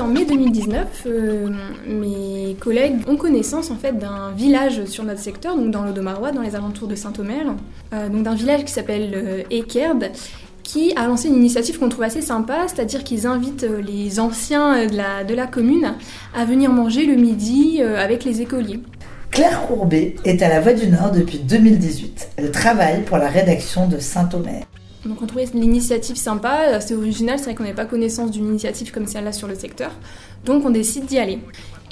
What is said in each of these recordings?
En mai 2019, euh, mes collègues ont connaissance en fait d'un village sur notre secteur, donc dans l'Odomarois, dans les alentours de Saint-Omer, euh, donc d'un village qui s'appelle euh, qui a lancé une initiative qu'on trouve assez sympa, c'est-à-dire qu'ils invitent euh, les anciens de la, de la commune à venir manger le midi avec les écoliers. Claire Courbet est à La Voix du Nord depuis 2018. Elle travaille pour la rédaction de Saint-Omer. Donc on trouvait l'initiative sympa, assez originale, c'est vrai qu'on n'avait pas connaissance d'une initiative comme celle-là sur le secteur, donc on décide d'y aller.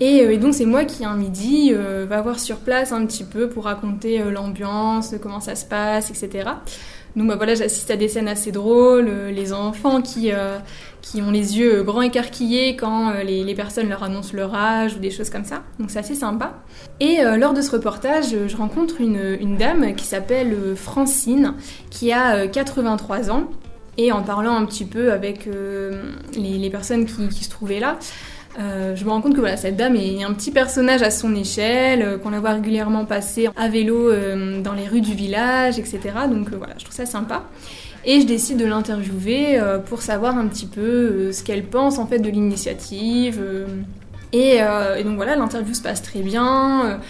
Et, euh, donc c'est moi qui un midi euh, va voir sur place un petit peu pour raconter euh, l'ambiance, comment ça se passe, etc. Donc bah voilà, j'assiste à des scènes assez drôles, euh, les enfants qui, euh, qui ont les yeux grands écarquillés quand euh, les, personnes leur annoncent leur âge ou des choses comme ça. Donc c'est assez sympa. Et euh, lors de ce reportage, je rencontre une, dame qui s'appelle euh, Francine, qui a euh, 83 ans. Et en parlant un petit peu avec euh, les, personnes qui se trouvaient là, euh, je me rends compte que voilà, cette dame est un petit personnage à son échelle, euh, qu'on la voit régulièrement passer à vélo euh, dans les rues du village, etc. Donc voilà, je trouve ça sympa. Et je décide de l'interviewer pour savoir un petit peu ce qu'elle pense en fait de l'initiative. et donc voilà, l'interview se passe très bien.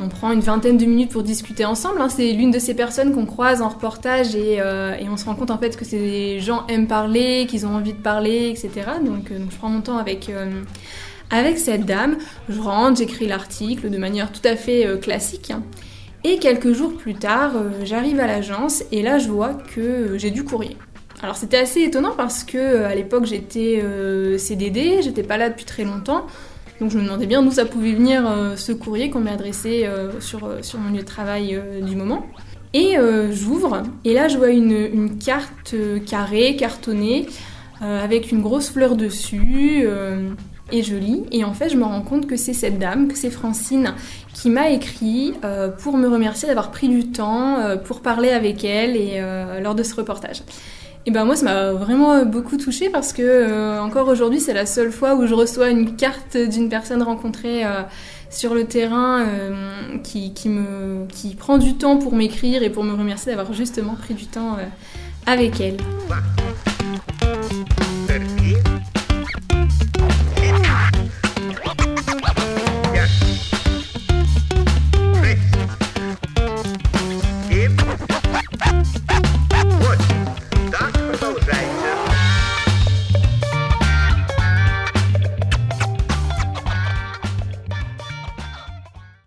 On prend une vingtaine de minutes pour discuter ensemble. hein. C'est l'une de ces personnes qu'on croise en reportage et, euh, on se rend compte en fait que ces gens aiment parler, qu'ils ont envie de parler, etc. Donc, euh, donc je prends mon temps avec, euh, avec cette dame. Je rentre, j'écris l'article de manière tout à fait classique. Et quelques jours plus tard, j'arrive à l'agence et là je vois que j'ai du courrier. Alors c'était assez étonnant parce que à l'époque j'étais CDD, j'étais pas là depuis très longtemps. Donc je me demandais bien d'où ça pouvait venir euh, ce courrier qu'on m'ait adressé euh, sur, euh, sur mon lieu de travail du moment. Et j'ouvre, et là je vois une, une carte carrée, cartonnée, avec une grosse fleur dessus, et je lis, et en fait je me rends compte que c'est cette dame, que c'est Francine, qui m'a écrit pour me remercier d'avoir pris du temps pour parler avec elle et, lors de ce reportage. Et ben moi ça m'a vraiment euh, beaucoup touchée parce que euh, encore aujourd'hui c'est la seule fois où je reçois une carte d'une personne rencontrée euh, sur le terrain qui, qui, me, qui prend du temps pour m'écrire et pour me remercier d'avoir justement pris du temps avec elle.